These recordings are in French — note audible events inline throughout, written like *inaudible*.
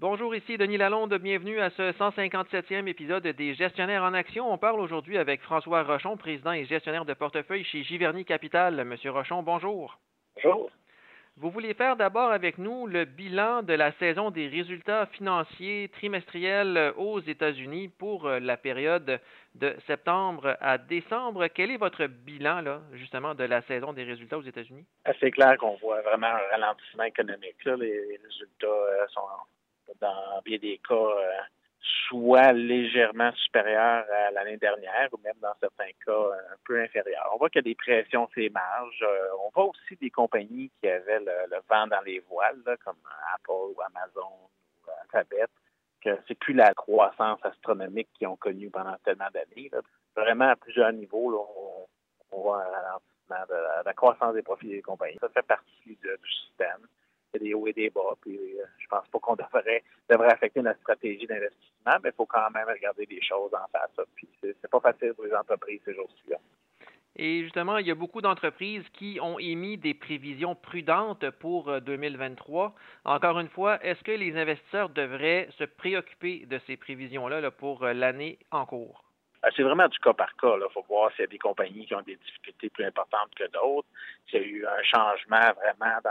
Bonjour, ici Denis Lalonde. Bienvenue à ce 157e épisode des Gestionnaires en Action. On parle aujourd'hui avec François Rochon, président et gestionnaire de portefeuille chez Giverny Capital. Monsieur Rochon, bonjour. Bonjour. Vous voulez faire d'abord avec nous le bilan de la saison des résultats financiers trimestriels aux États-Unis pour la période de septembre à décembre. Quel est votre bilan, là, justement, de la saison des résultats aux États-Unis? C'est clair qu'on voit vraiment un ralentissement économique. Les résultats euh, sont dans bien des cas, euh, soit légèrement supérieur à l'année dernière ou même dans certains cas un peu inférieur. On voit qu'il y a des pressions sur marges. Euh, on voit aussi des compagnies qui avaient le, vent dans les voiles, comme Apple ou Amazon ou Alphabet, que c'est plus la croissance astronomique qu'ils ont connue pendant tellement d'années. Vraiment, à plusieurs niveaux, on, voit un ralentissement de la, croissance des profits des compagnies. Ça fait partie du système des hauts et des bas. Puis euh, je pense pas qu'on *laughs* devrait, devrait affecter notre stratégie d'investissement, mais il faut quand même regarder les choses en face. Puis c'est pas facile pour les entreprises ces jours-ci. Et justement, il y a beaucoup d'entreprises qui ont émis des prévisions prudentes pour 2023. Euh, Encore une fois, est-ce que les investisseurs devraient se préoccuper de ces prévisions-là pour euh, l'année en cours? C'est vraiment du cas par cas. Il faut voir s'il y a des compagnies qui ont des difficultés plus importantes que d'autres, s'il y a eu un changement vraiment dans,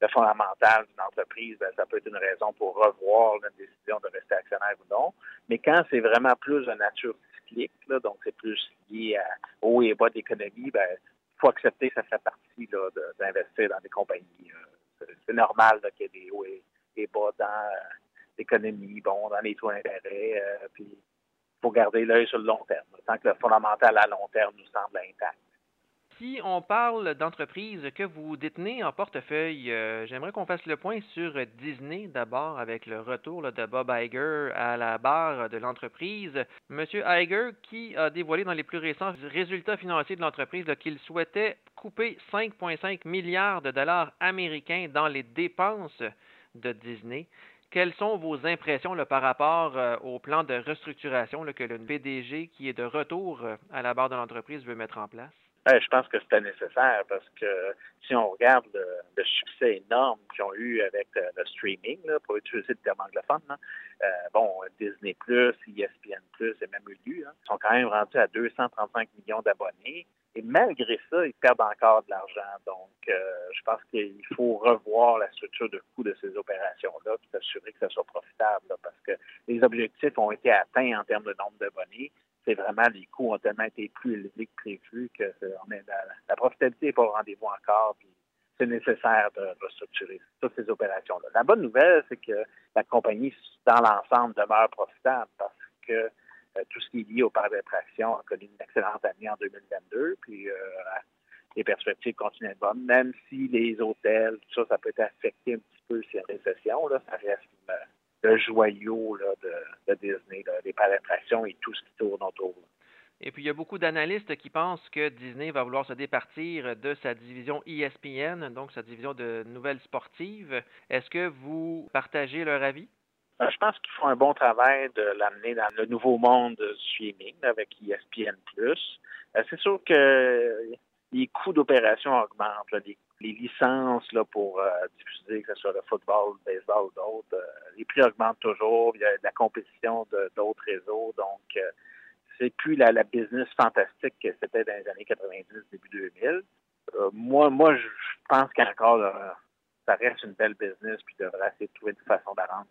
le fondamental d'une entreprise, ben, ça peut être une raison pour revoir la décision de rester actionnaire ou non. Mais quand c'est vraiment plus de nature cyclique, donc c'est plus lié à haut et bas d'économie, ben il faut accepter que ça fait partie d'investir dans des compagnies. Euh, c'est normal qu'il y ait des hauts et, bas dans euh, l'économie, bon, dans les taux d'intérêt, euh, puis il faut garder l'œil sur le long terme, tant que le fondamental à long terme nous semble intact. Si on parle d'entreprises que vous détenez en portefeuille, euh, j'aimerais qu'on fasse le point sur Disney d'abord avec le retour de Bob Iger à la barre de l'entreprise. Monsieur Iger qui a dévoilé dans les plus récents résultats financiers de l'entreprise qu'il souhaitait couper 5,5 milliards de dollars américains dans les dépenses de Disney. Quelles sont vos impressions par rapport euh, au plan de restructuration que le PDG qui est de retour euh, à la barre de l'entreprise veut mettre en place? Ben, je pense que c'était nécessaire parce que si on regarde le, succès énorme qu'ils ont eu avec le, streaming, là, pour utiliser le terme anglophone, euh, bon, Disney+, ESPN+, et même Hulu, hein, sont quand même rendus à 235 millions d'abonnés. Et malgré ça, ils perdent encore de l'argent. Donc, euh, je pense qu'il faut revoir la structure de coût de ces opérations-là, pour s'assurer que ça soit profitable, parce que les objectifs ont été atteints en termes de nombre d'abonnés c'est vraiment les coûts ont tellement été plus élevés que prévu que la, profitabilité n'est pas au rendez-vous encore. Puis c'est nécessaire de restructurer toutes ces opérations-là. La bonne nouvelle, c'est que la compagnie, dans l'ensemble, demeure profitable parce que euh, tout ce qui est lié au parc d'attraction a connu une excellente année en 2022. Puis euh, les perspectives continuent d'être bonnes, même si les hôtels, tout ça, ça peut être affecté un petit peu si la récession. Là, ça reste une, le joyau de, Disney, des parcs d'attraction et tout ce qui tourne autour. Et puis, il y a beaucoup d'analystes qui pensent que Disney va vouloir se départir de sa division ESPN, donc sa division de nouvelles sportives. Est-ce que vous partagez leur avis? Euh, je pense qu'ils font un bon travail de l'amener dans le nouveau monde du streaming avec ESPN+. Euh, c'est sûr que les coûts d'opération augmentent. Les, licences là, pour euh, diffuser, que ce soit le football, le baseball ou d'autres, euh, les prix augmentent toujours. Il y a de la compétition d'autres réseaux. Donc, euh, c'est plus la, business fantastique que c'était dans les années 90, début 2000. moi, moi, je pense qu'encore, ça reste une belle business, puis devrait essayer de trouver une façon de rendre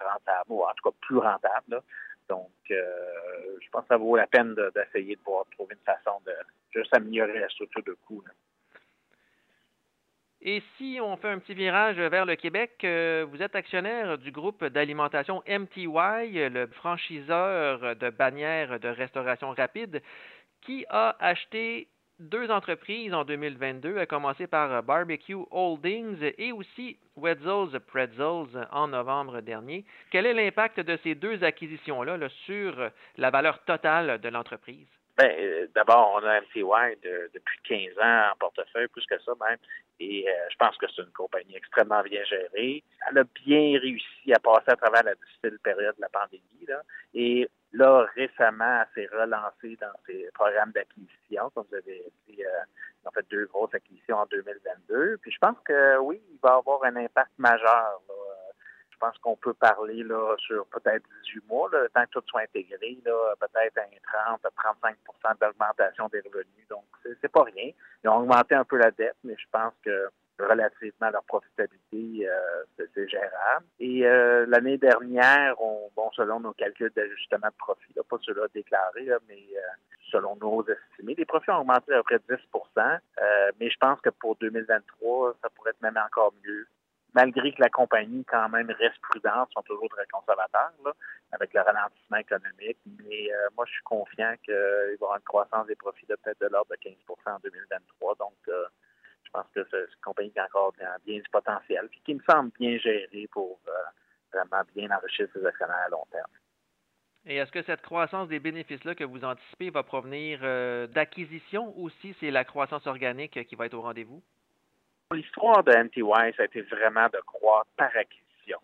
rentable, ou en tout cas plus rentable. Donc, je pense que ça vaut la peine d'essayer de, pouvoir trouver une façon de juste améliorer la structure de coûts. Et si on fait un petit virage vers le Québec, euh, vous êtes actionnaire du groupe d'alimentation MTY, le franchiseur de bannières de restauration rapide, qui a acheté deux entreprises en 2022, à commencer par Barbecue Holdings et aussi Wetzel's Pretzels en novembre dernier. Quel est l'impact de ces deux acquisitions-là sur la valeur totale de l'entreprise? Ben, euh, d'abord, on a MTY depuis 15 ans en portefeuille, plus que ça même. Et euh, je pense que c'est une compagnie extrêmement bien gérée. Elle a bien réussi à passer à travers la difficile période de la pandémie. Là. Et là, récemment, elle s'est relancée dans ses programmes d'acquisition. Comme vous avez euh, fait deux grosses acquisitions en 2022. Puis je pense que oui, il va avoir un impact majeur. Là pense qu'on peut parler là, sur peut-être 18 mois, temps que tout soit intégré, peut-être un 30 35% d'augmentation des revenus. Donc, c'est pas rien. Ils ont augmenté un peu la dette, mais je pense que relativement à leur profitabilité, euh, c'est gérable. Et euh, l'année dernière, on, bon, selon nos calculs d'ajustement de profit, pas ceux-là déclarés, mais euh, selon nos estimés, les profits ont augmenté à peu près 10 mais je pense que pour 2023, ça pourrait être même encore mieux. Malgré que la compagnie, quand même, reste prudente, sont toujours très conservateurs, avec le ralentissement économique. Mais moi, je suis confiant qu'il va y avoir une croissance des profits de peut-être de l'ordre de 15% en 2023. Donc, je pense que c'est une compagnie qui a encore bien, du potentiel, puis qui me semble bien gérée pour euh, vraiment bien enrichir ses actionnaires à long terme. Et est-ce que cette croissance des bénéfices-là que vous anticipez va provenir euh, d'acquisition ou si c'est la croissance organique qui va être au rendez-vous? L'histoire de MTY, ça a été vraiment de croître par acquisition.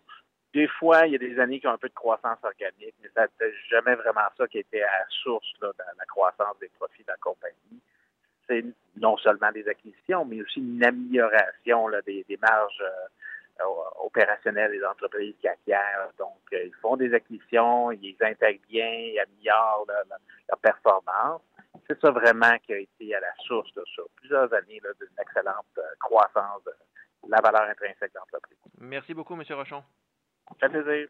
Des fois, il y a des années qui ont un peu de croissance organique, mais ça jamais vraiment ça qui était à la source de la croissance des profits de la compagnie c'est non seulement des acquisitions, mais aussi une amélioration des, marges euh, opérationnelles des entreprises qui acquièrent. Donc, euh, ils font des acquisitions, ils intègrent bien, ils améliorent leur, performance. C'est ça vraiment qui a été à la source sur plusieurs années d'une excellente euh, croissance de la valeur intrinsèque de l'entreprise. Merci beaucoup, M. Rochon. Ça fait plaisir.